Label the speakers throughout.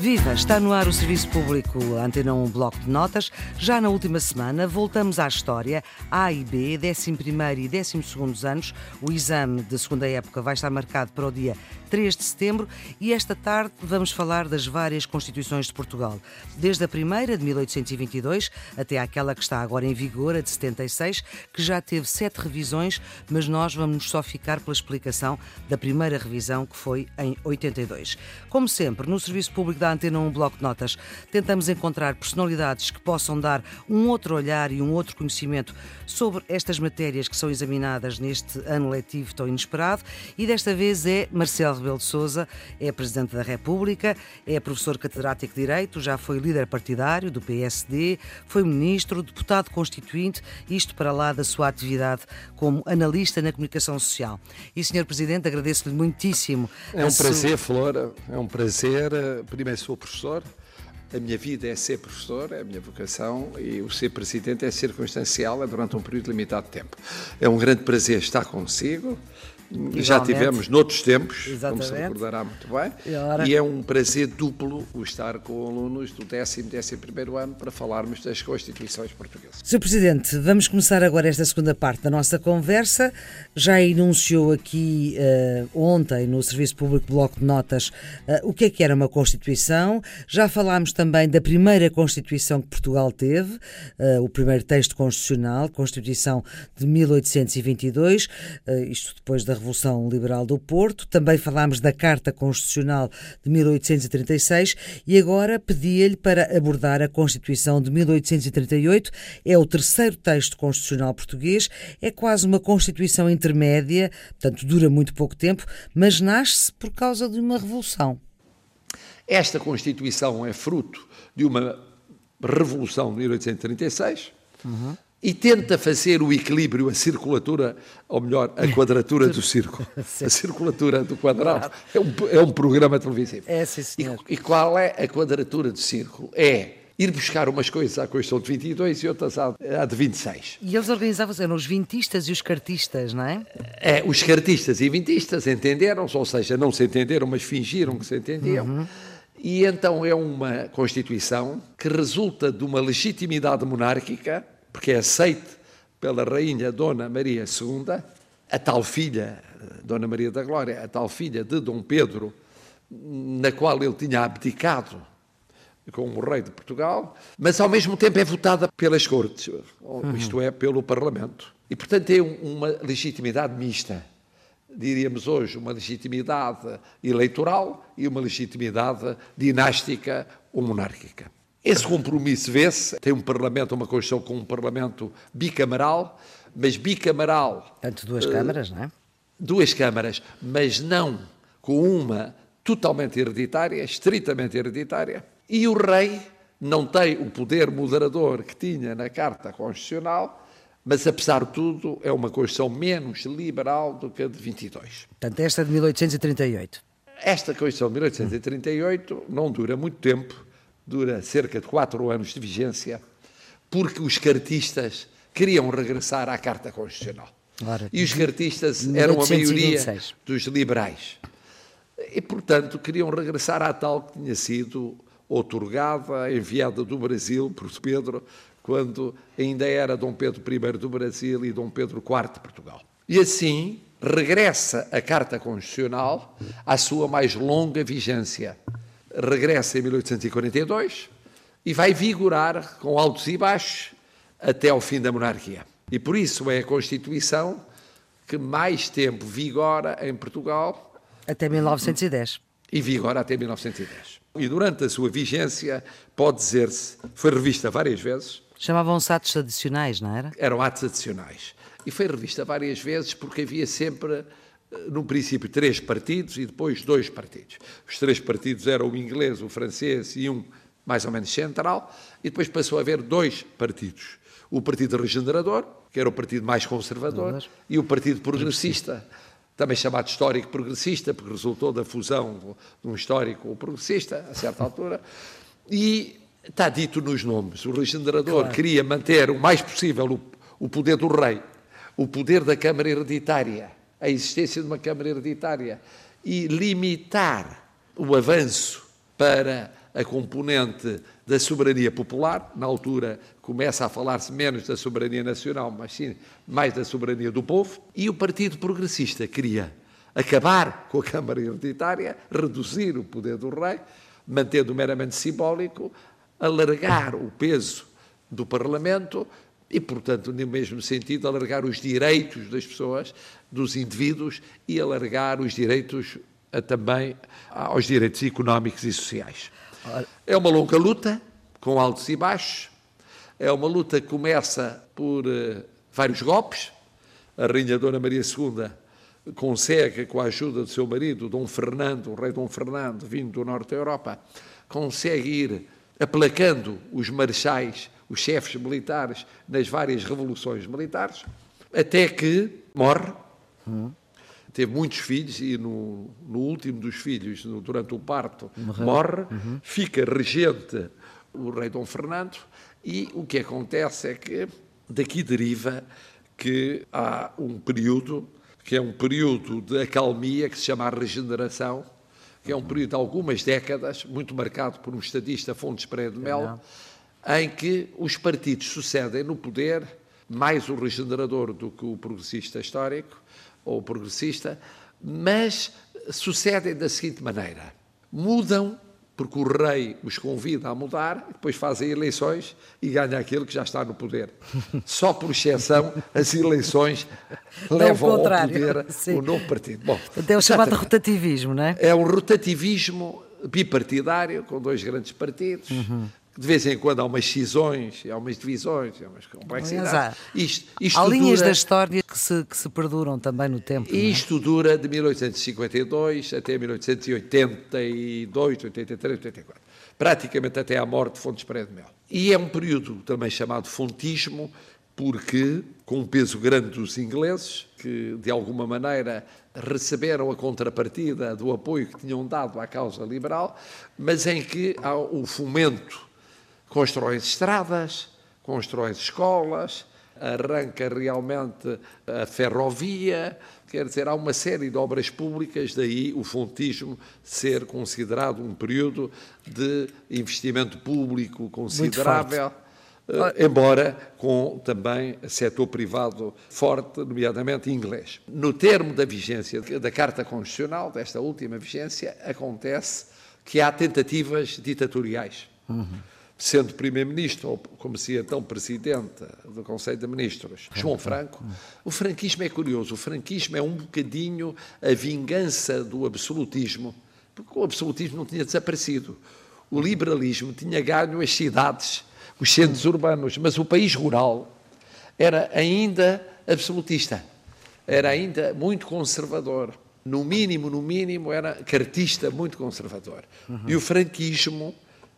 Speaker 1: Viva! Está no ar o Serviço Público Antena 1 Bloco de Notas. Já na última semana voltamos à história A e B, 11 e 12 anos. O exame de segunda época vai estar marcado para o dia 3 de setembro e esta tarde vamos falar das várias Constituições de Portugal. Desde a primeira, de 1822, até aquela que está agora em vigor, a de 76, que já teve sete revisões, mas nós vamos só ficar pela explicação da primeira revisão, que foi em 82. Como sempre, no Serviço Público da Antena 1 Bloco de Notas, tentamos encontrar personalidades que possam dar um outro olhar e um outro conhecimento sobre estas matérias que são examinadas neste ano letivo tão inesperado e desta vez é Marcelo Rebelo de Sousa, é Presidente da República, é professor catedrático de Direito, já foi líder partidário do PSD, foi ministro, deputado constituinte, isto para lá da sua atividade como analista na comunicação social. E, Sr. Presidente, agradeço-lhe muitíssimo.
Speaker 2: É um prazer, sua... Flora, é um prazer. Primeiro sou professor, a minha vida é ser professor, é a minha vocação, e o ser presidente é circunstancial, é durante um período limitado de tempo. É um grande prazer estar consigo. Igualmente. Já tivemos noutros tempos, Exatamente. como se recordará muito bem, e, e, é um prazer duplo o estar com alunos do décimo, décimo primeiro ano para falarmos das Constituições portuguesas.
Speaker 1: Sr. Presidente, vamos começar agora esta segunda parte da nossa conversa. Já enunciou aqui uh, ontem no Serviço Público Bloco de Notas uh, o que é que era uma Constituição. Já falámos também da primeira Constituição que Portugal teve, uh, o primeiro texto constitucional, Constituição de 1822, isto depois da Revolução Liberal do Porto, também falámos da Carta Constitucional de 1836 e agora pedia-lhe para abordar a Constituição de 1838. É o terceiro texto constitucional português, é quase uma Constituição intermédia, portanto dura muito pouco tempo, mas nasce por causa de uma revolução.
Speaker 2: Esta Constituição é fruto de uma revolução de 1836. Uhum e tenta fazer o equilíbrio, a circulatura, ou melhor, a quadratura do círculo. A circulatura do quadrado. É um, é um programa televisivo.
Speaker 1: É, sim, senhor.
Speaker 2: E, e qual é a quadratura do círculo? É ir buscar umas coisas à Constituição de 22 e outras à, à de 26.
Speaker 1: E eles organizavam-se, eram os vintistas e os cartistas, não é?
Speaker 2: É, os cartistas e vintistas entenderam-se, ou seja, não se entenderam, mas fingiram que se entendiam. Uhum. E então é uma Constituição que resulta de uma legitimidade monárquica porque é aceite pela rainha Dona Maria II, a tal filha, Dona Maria da Glória, a tal filha de Dom Pedro, na qual ele tinha abdicado como rei de Portugal, mas ao mesmo tempo é votada pelas cortes, uhum. isto é, pelo Parlamento. E, portanto, tem uma legitimidade mista. Diríamos hoje uma legitimidade eleitoral e uma legitimidade dinástica ou monárquica. Esse compromisso vê-se. Tem um Parlamento, uma Constituição com um Parlamento bicameral, mas bicameral.
Speaker 1: Portanto, duas uh, câmaras, não é?
Speaker 2: Duas câmaras, mas não com uma totalmente hereditária, estritamente hereditária. E o rei não tem o poder moderador que tinha na Carta Constitucional, mas apesar de tudo é uma Constituição menos liberal do que a de 22.
Speaker 1: Portanto, esta de 1838.
Speaker 2: Esta Constituição de 1838 não dura muito tempo, dura cerca de quatro anos de vigência, porque os cartistas queriam regressar à Carta Constitucional. Ora, e os cartistas eram a maioria dos liberais. E, portanto, queriam regressar à tal que tinha sido otorgada, enviada do Brasil por Pedro, quando ainda era Dom Pedro I do Brasil e Dom Pedro IV de Portugal. E assim regressa a Carta Constitucional à sua mais longa vigência, regressa em 1842 e vai vigorar com altos e baixos até ao fim da monarquia. E por isso é a Constituição que mais tempo vigora em Portugal.
Speaker 1: Até 1910.
Speaker 2: E vigora até 1910. E durante a sua vigência, pode dizer-se, foi revista várias vezes.
Speaker 1: Chamavam-se atos adicionais, não era?
Speaker 2: Eram atos adicionais. E foi revista várias vezes porque havia sempre num princípio, três partidos e depois dois partidos. Os três partidos eram o inglês, o francês e um mais ou menos central, e depois passou a haver dois partidos. O Partido Regenerador, que era o partido mais conservador, e o Partido Progressista, também chamado Histórico Progressista, porque resultou da fusão de um histórico progressista, a certa altura, e está dito nos nomes. O Regenerador claro. queria manter o mais possível o, o poder do rei, o poder da Câmara Hereditária, a existência de uma Câmara Hereditária. E limitar o avanço para a componente da soberania popular, na altura começa a falar-se menos da soberania nacional, mas sim mais da soberania do povo, e o Partido Progressista queria acabar com a Câmara Hereditária, reduzir o poder do rei, mantendo meramente simbólico, alargar o peso do Parlamento e, portanto, no mesmo sentido, alargar os direitos das pessoas, dos indivíduos e alargar os direitos a, também aos direitos económicos e sociais. É uma longa luta, com altos e baixos. É uma luta que começa por uh, vários golpes. A Rainha Dona Maria II consegue, com a ajuda do seu marido, Dom Fernando, o rei Dom Fernando, vindo do norte da Europa, consegue ir aplacando os marechais, os chefes militares, nas várias revoluções militares, até que morre. Uhum. Teve muitos filhos e no, no último dos filhos, no, durante o parto, Morreu. morre, uhum. fica regente o rei Dom Fernando e o que acontece é que daqui deriva que há um período que é um período de acalmia que se chama a regeneração, que é um período de algumas décadas, muito marcado por um estadista, Fontes Pereira de Melo, em que os partidos sucedem no poder, mais o regenerador do que o progressista histórico, ou o progressista, mas sucedem da seguinte maneira: mudam porque o rei os convida a mudar, depois fazem eleições e ganha aquele que já está no poder. Só por exceção, as eleições levam ao poder Sim. o novo partido.
Speaker 1: Bom, é o chamado rotativismo, não é?
Speaker 2: É um rotativismo bipartidário, com dois grandes partidos, uhum de vez em quando há umas cisões, há umas divisões, há umas complexidades. Há,
Speaker 1: isto, isto há linhas da história que se, que se perduram também no tempo.
Speaker 2: É? Isto é? dura de 1852 até 1882, 83, 84. Praticamente até à morte de Fontes Pereira de Mel. E é um período também chamado fontismo, porque, com o peso grande dos ingleses, que de alguma maneira receberam a contrapartida do apoio que tinham dado à causa liberal, mas em que há o fomento constrói estradas, constrói escolas, arranca realmente a ferrovia, quer dizer, há uma série de obras públicas, daí o fontismo ser considerado um período de investimento público considerável. Uh, embora com também setor privado forte, nomeadamente inglês. No termo da vigência da Carta Constitucional, desta última vigência, acontece que há tentativas ditatoriais. Uhum sendo Primeiro-Ministro, ou como se então Presidente do Conselho de Ministros, João Franco, o franquismo é curioso. O franquismo é um bocadinho a vingança do absolutismo, porque o absolutismo não tinha desaparecido. O liberalismo tinha ganho as cidades, os centros urbanos, mas o país rural era ainda absolutista, era ainda muito conservador. No mínimo, no mínimo, era cartista muito conservador. Uhum. E o franquismo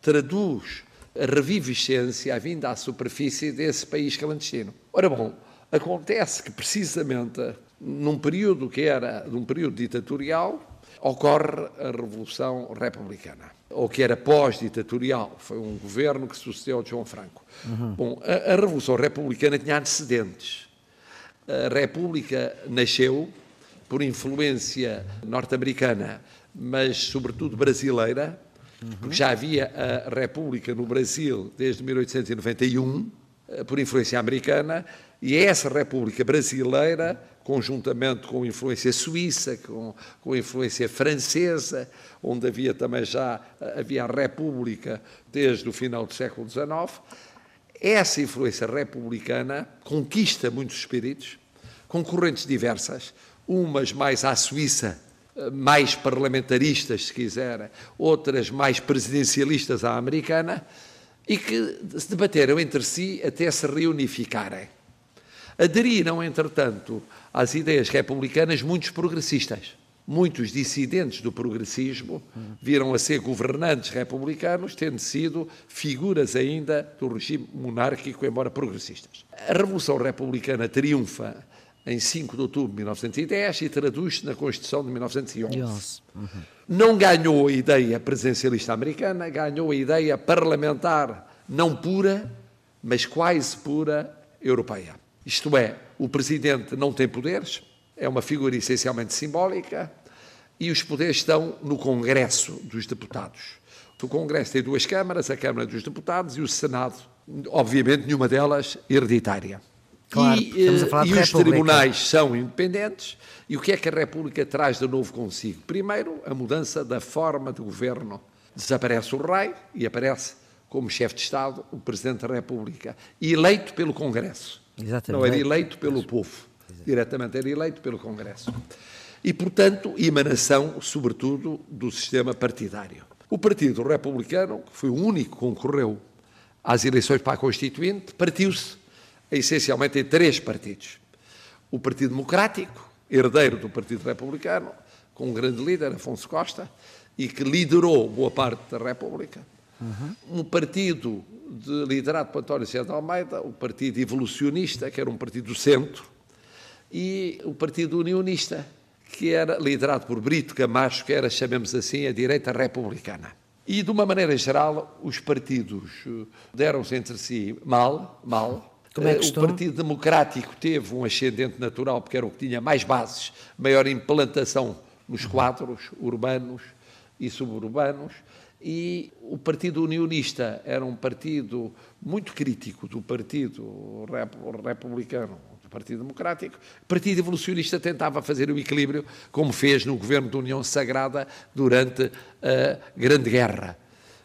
Speaker 2: traduz reviviscência, a vinda à superfície desse país clandestino. Ora bom, acontece que precisamente num período que era, num período ditatorial, ocorre a Revolução Republicana, ou que era pós-ditatorial, foi um governo que sucedeu a João Franco. Uhum. Bom, a, a Revolução Republicana tinha antecedentes. A República nasceu por influência norte-americana, mas sobretudo brasileira, porque já havia a República no Brasil desde 1891, eh, por influência americana, e é essa República brasileira, conjuntamente com influência suíça, com, com influência francesa, onde havia também já eh, havia a República desde o final do século XIX, essa influência republicana conquista muitos espíritos, com correntes diversas, umas mais à Suíça, mais parlamentaristas, se quiserem, outras mais presidencialistas à americana, e que se debateram entre si até se reunificarem. Aderiram, entretanto, às ideias republicanas muitos progressistas. Muitos dissidentes do progressismo viram a ser governantes republicanos, tendo sido figuras ainda do regime monárquico, embora progressistas. A Revolução Republicana triunfa em 5 de outubro de 1910 e traduz-se na Constituição de 1911. Uhum. Não ganhou a ideia presidencialista americana, ganhou a ideia parlamentar não pura, mas quase pura europeia. Isto é, o presidente não tem poderes, é uma figura essencialmente simbólica e os poderes estão no Congresso dos Deputados. O Congresso tem duas câmaras, a Câmara dos Deputados e o Senado, obviamente nenhuma delas hereditária.
Speaker 1: Claro,
Speaker 2: e,
Speaker 1: falar
Speaker 2: e os tribunais são independentes. E o que é que a República traz de novo consigo? Primeiro, a mudança da forma de governo. Desaparece o rei e aparece como chefe de Estado o Presidente da República, eleito pelo Congresso.
Speaker 1: Exatamente.
Speaker 2: Não era eleito pelo povo, diretamente era eleito pelo Congresso. E, portanto, emanação, sobretudo, do sistema partidário. O Partido Republicano, que foi o único que concorreu às eleições para a Constituinte, partiu-se essencialmente em três partidos. O Partido Democrático, herdeiro do Partido Republicano, com um grande líder, Afonso Costa, e que liderou boa parte da República. Um partido de, liderado por António César Almeida, o Partido Evolucionista, que era um partido do centro, e o Partido Unionista, que era liderado por Brito Camacho, que era, chamemos assim, a direita republicana. E, de uma maneira geral, os partidos eh, deram-se entre si mal, mal.
Speaker 1: Como é
Speaker 2: Eh, O? Partido Democrático teve um ascendente natural, porque era o que tinha mais bases, maior implantação nos quadros urbanos e suburbanos, e o Partido Unionista era um partido muito crítico do Partido Rep- Republicano, do Partido Democrático. O Partido Evolucionista tentava fazer o equilíbrio, como fez no governo da União Sagrada durante a Grande Guerra,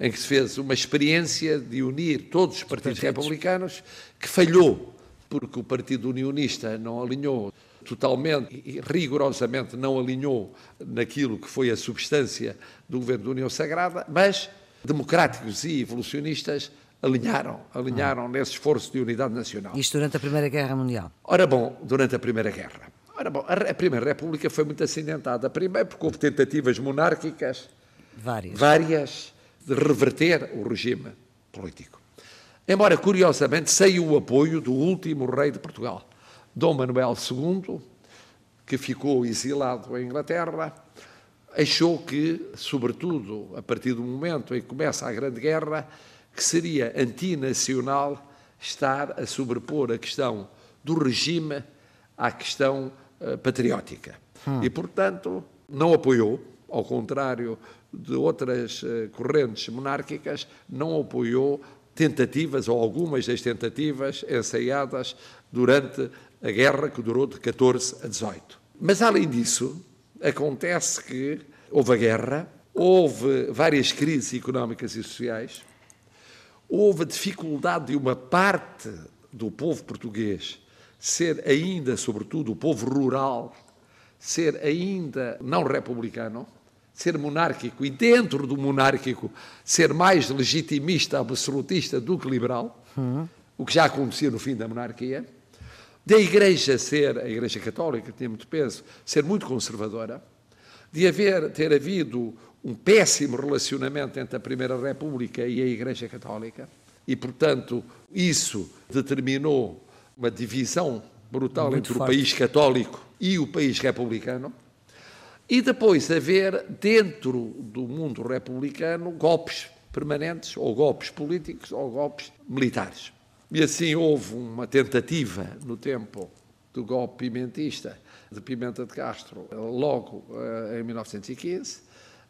Speaker 2: em que se fez uma experiência de unir todos os partidos republicanos, que falhou, porque o Partido Unionista não alinhou totalmente e rigorosamente não alinhou naquilo que foi a substância do governo da União Sagrada, mas democráticos e evolucionistas alinharam, alinharam nesse esforço de unidade nacional.
Speaker 1: Isto durante a Primeira Guerra Mundial.
Speaker 2: Ora bom, durante a Primeira Guerra. Ora bom, a Primeira República foi muito acidentada. Primeiro porque houve tentativas monárquicas
Speaker 1: Várias.
Speaker 2: várias de reverter o regime político. Embora, curiosamente, sem o apoio do último rei de Portugal, Dom Manuel II, que ficou exilado em Inglaterra, achou que, sobretudo a partir do momento em que começa a Grande Guerra, que seria antinacional estar a sobrepor a questão do regime à questão eh, patriótica. E, portanto, não apoiou, ao contrário de outras eh, correntes monárquicas, não apoiou tentativas, ou algumas das tentativas ensaiadas durante a guerra que durou de 14 a 18. Mas, além disso, acontece que houve a guerra, houve várias crises económicas e sociais, houve a dificuldade de uma parte do povo português ser ainda, sobretudo o povo rural, ser ainda não republicano, ser monárquico e dentro do monárquico ser mais legitimista, absolutista do que liberal, o que já acontecia no fim da monarquia, da Igreja ser, a Igreja Católica tinha muito peso, ser muito conservadora, de haver, ter havido um péssimo relacionamento entre a Primeira República e a Igreja Católica, e, portanto, isso determinou uma divisão brutal
Speaker 1: Muito
Speaker 2: entre
Speaker 1: forte.
Speaker 2: o país católico e o país republicano, e depois haver, dentro do mundo republicano, golpes permanentes, ou golpes políticos, ou golpes militares. E assim houve uma tentativa no tempo do golpe pimentista de Pimenta de Castro, logo eh, em 1915.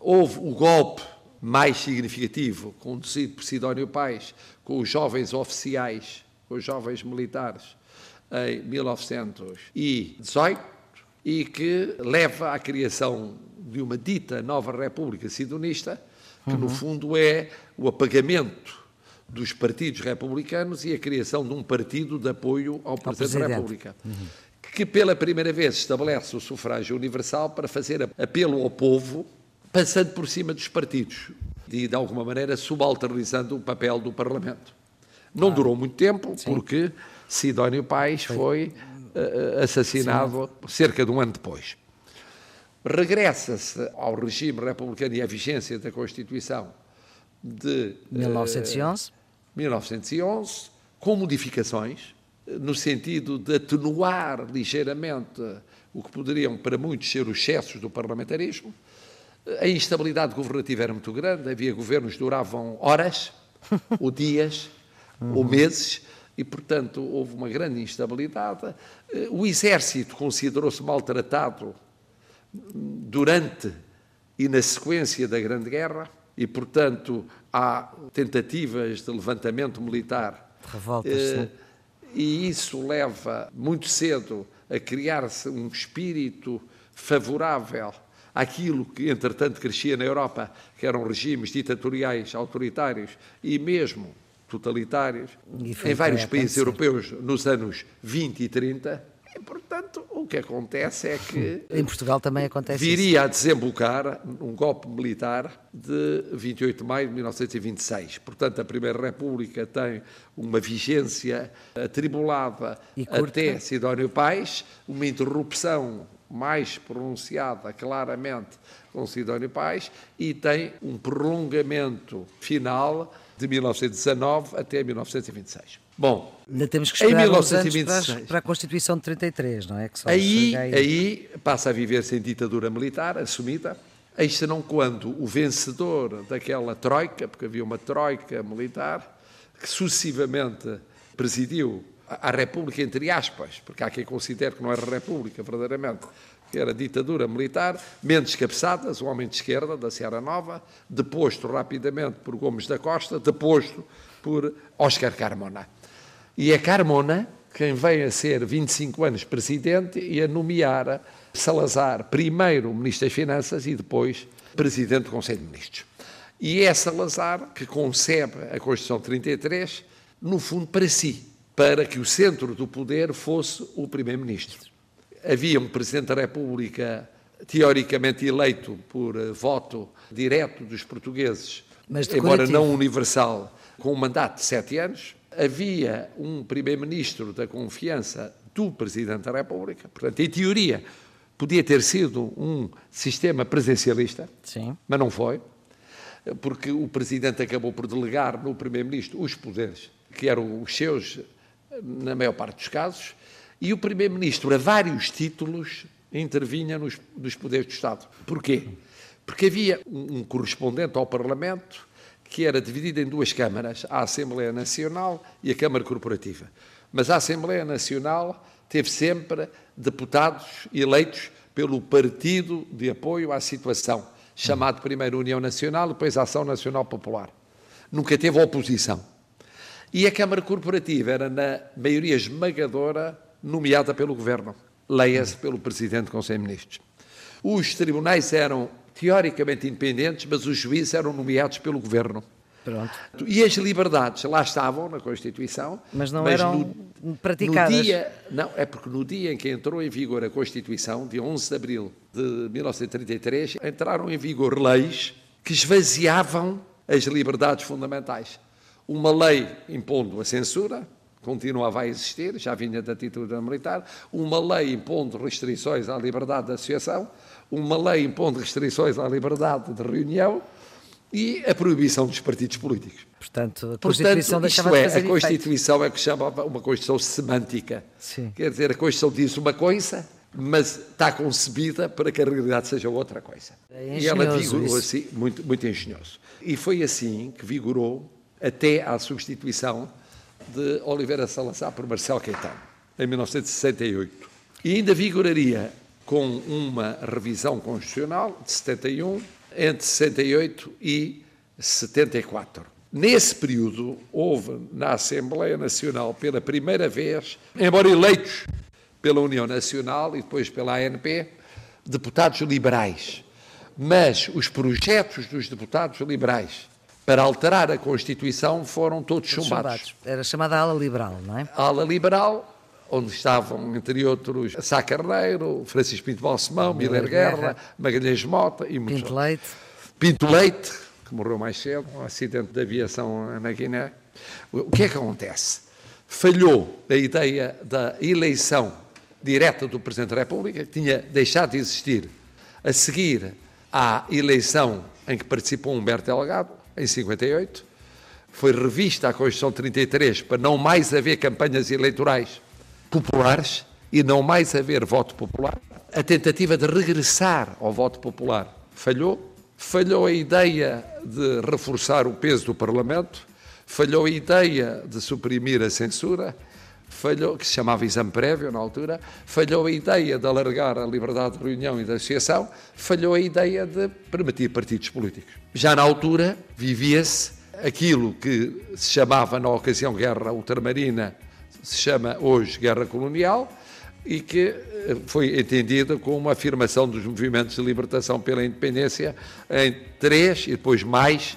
Speaker 2: Houve o golpe mais significativo, conduzido por Sidónio Pais, com os jovens oficiais, com os jovens militares, em 1918, e que leva à criação de uma dita nova República Sidonista, que no fundo é o apagamento dos partidos republicanos e a criação de um partido de apoio ao Presidente, da. República, que pela primeira vez estabelece o sufrágio universal para fazer apelo ao povo, passando por cima dos partidos e, de alguma maneira, subalternizando o papel do Parlamento. Não durou muito tempo, porque Sidónio Pais foi. eh, assassinado cerca de um ano depois. Regressa-se ao regime republicano e à vigência da Constituição de eh,
Speaker 1: 1911.
Speaker 2: 1911, com modificações, eh, no sentido de atenuar ligeiramente o que poderiam para muitos ser os excessos do parlamentarismo. A instabilidade governativa era muito grande, havia governos que duravam horas, ou dias, ou meses, e, portanto, houve uma grande instabilidade. Eh, O exército considerou-se maltratado durante e na sequência da Grande Guerra. e, portanto, há tentativas de levantamento militar.
Speaker 1: Revoltas, eh,
Speaker 2: e isso leva muito cedo a criar-se um espírito favorável àquilo que, entretanto, crescia na Europa, que eram regimes ditatoriais, autoritários e mesmo totalitários, em vários países europeus nos anos 20 e 30. E, portanto, o que acontece é que.
Speaker 1: Em Portugal também acontece
Speaker 2: Viria
Speaker 1: isso.
Speaker 2: a desembocar um golpe militar de 28 de maio de 1926. Portanto, a Primeira República tem uma vigência atribulada até Sidónio Pais, uma interrupção mais pronunciada claramente com Sidónio Pais e tem um prolongamento final de 1919 até 1926. Bom,
Speaker 1: ainda temos que esperar em 1926, para, a Constituição de 33, não é? Que
Speaker 2: aí, aí... aí passa a viver-se em ditadura militar assumida. Eis não quando o vencedor daquela troika, porque havia uma troika militar, que sucessivamente presidiu a República, entre aspas, porque há quem considere que não era República, verdadeiramente, que era ditadura militar, Mendes Cabeçadas, um homem de esquerda da Serra Nova, deposto rapidamente por Gomes da Costa, deposto por Oscar Carmona. E é Carmona quem vem a ser 25 anos presidente e a nomear Salazar primeiro ministro das Finanças e depois presidente do Conselho de Ministros. E é Salazar que concebe a Constituição 33, no fundo, para si, para que o centro do poder fosse o primeiro-ministro havia um Presidente da República teoricamente eleito por uh, voto direto dos portugueses, embora não universal, com um mandato de sete anos. Havia um Primeiro-Ministro da confiança do Presidente da República, portanto, em teoria, podia ter sido um sistema presencialista,
Speaker 1: Sim.
Speaker 2: mas não foi, porque o Presidente acabou por delegar no Primeiro-Ministro os poderes, que eram os seus, na maior parte dos casos, e o Primeiro-Ministro, a vários títulos, intervinha nos, nos poderes do Estado. Porquê? Porque havia um, um correspondente ao Parlamento que era dividido em duas câmaras, a Assembleia Nacional e a Câmara Corporativa. Mas a Assembleia Nacional teve sempre deputados eleitos pelo Partido de Apoio à Situação, chamado primeiro União Nacional, depois Ação Nacional Popular. Nunca teve oposição. E a Câmara Corporativa era, na maioria esmagadora, nomeada pelo Governo, leia-se pelo Presidente do Conselho de Ministros. Os tribunais eram teoricamente independentes, mas os juízes eram nomeados pelo Governo.
Speaker 1: Pronto.
Speaker 2: E as liberdades lá estavam na Constituição,
Speaker 1: mas não mas eram no, praticadas.
Speaker 2: No dia, não, é porque no dia em que entrou em vigor a Constituição, dia 11 de abril de 1933, entraram em vigor leis que esvaziavam as liberdades fundamentais. Uma lei impondo a censura, continuava a existir, já vinha da ditadura militar, uma lei impondo restrições à liberdade de associação, uma lei impondo restrições à liberdade de reunião e a proibição dos partidos políticos.
Speaker 1: Portanto, a Constituição
Speaker 2: Portanto, isto é, a Constituição efeito. é o que se chama uma Constituição semântica.
Speaker 1: Sim.
Speaker 2: Quer dizer, a Constituição diz uma coisa, mas está concebida para que a realidade seja outra coisa.
Speaker 1: É
Speaker 2: e ela
Speaker 1: vigorou
Speaker 2: isso. assim, muito, muito engenhoso. E foi assim que vigorou até à substituição de Oliveira Salazar por Marcelo Caetano, em 1968. E ainda vigoraria com uma revisão constitucional de 71, entre 68 e 74. Nesse período, houve na Assembleia Nacional, pela primeira vez, embora eleitos pela União Nacional e depois pela ANP, deputados liberais. Mas os projetos dos deputados liberais para alterar a Constituição foram todos, todos chumbados. chumbados.
Speaker 1: Era chamada ala liberal, não é?
Speaker 2: A ala liberal, onde estavam, entre outros, Sá Carneiro, Francisco Pinto Balsemão, Miller Guerra, Guerra, Magalhães Mota e muitos
Speaker 1: Pinto Leite.
Speaker 2: Pinto Leite, que morreu mais cedo, um acidente de aviação na Guiné. O que é que acontece? Falhou a ideia da eleição direta do Presidente da República, que tinha deixado de existir a seguir à eleição em que participou Humberto Delgado, em 58, foi revista a Constituição 33 para não mais haver campanhas eleitorais populares e não mais haver voto popular. A tentativa de regressar ao voto popular falhou. Falhou a ideia de reforçar o peso do Parlamento, falhou a ideia de suprimir a censura, falhou, que se chamava exame prévio na altura, falhou a ideia de alargar a liberdade de reunião e de associação, falhou a ideia de permitir partidos políticos. Já na altura vivia-se aquilo que se chamava na ocasião guerra ultramarina, se chama hoje guerra colonial, e que eh, foi entendida como uma afirmação dos movimentos de libertação pela independência em três e depois mais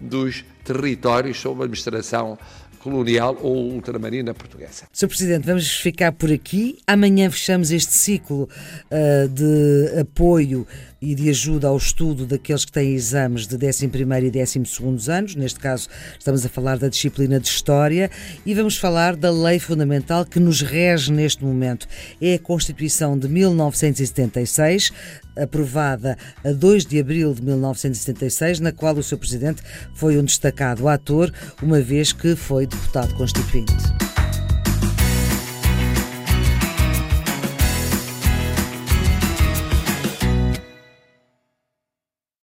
Speaker 2: dos territórios sob administração colonial ou ultramarina portuguesa.
Speaker 1: Sr. Presidente, vamos ficar por aqui. Amanhã fechamos este ciclo uh, de apoio e de ajuda ao estudo daqueles que têm exames de 11 e 12 anos. Neste caso, estamos a falar da disciplina de História e vamos falar da lei fundamental que nos rege neste momento. É a Constituição de 1976, aprovada a 2 de abril de 1976, na qual o seu presidente foi um destacado ator, uma vez que foi deputado constituinte.